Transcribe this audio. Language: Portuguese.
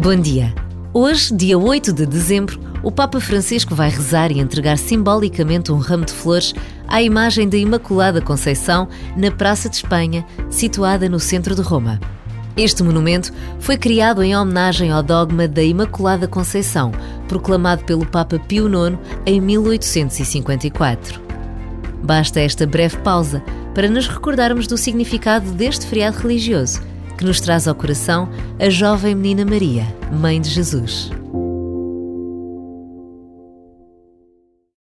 Bom dia. Hoje, dia 8 de dezembro, o Papa Francisco vai rezar e entregar simbolicamente um ramo de flores à imagem da Imaculada Conceição na Praça de Espanha, situada no centro de Roma. Este monumento foi criado em homenagem ao dogma da Imaculada Conceição, proclamado pelo Papa Pio IX em 1854. Basta esta breve pausa para nos recordarmos do significado deste feriado religioso que nos traz ao coração a jovem menina Maria, Mãe de Jesus.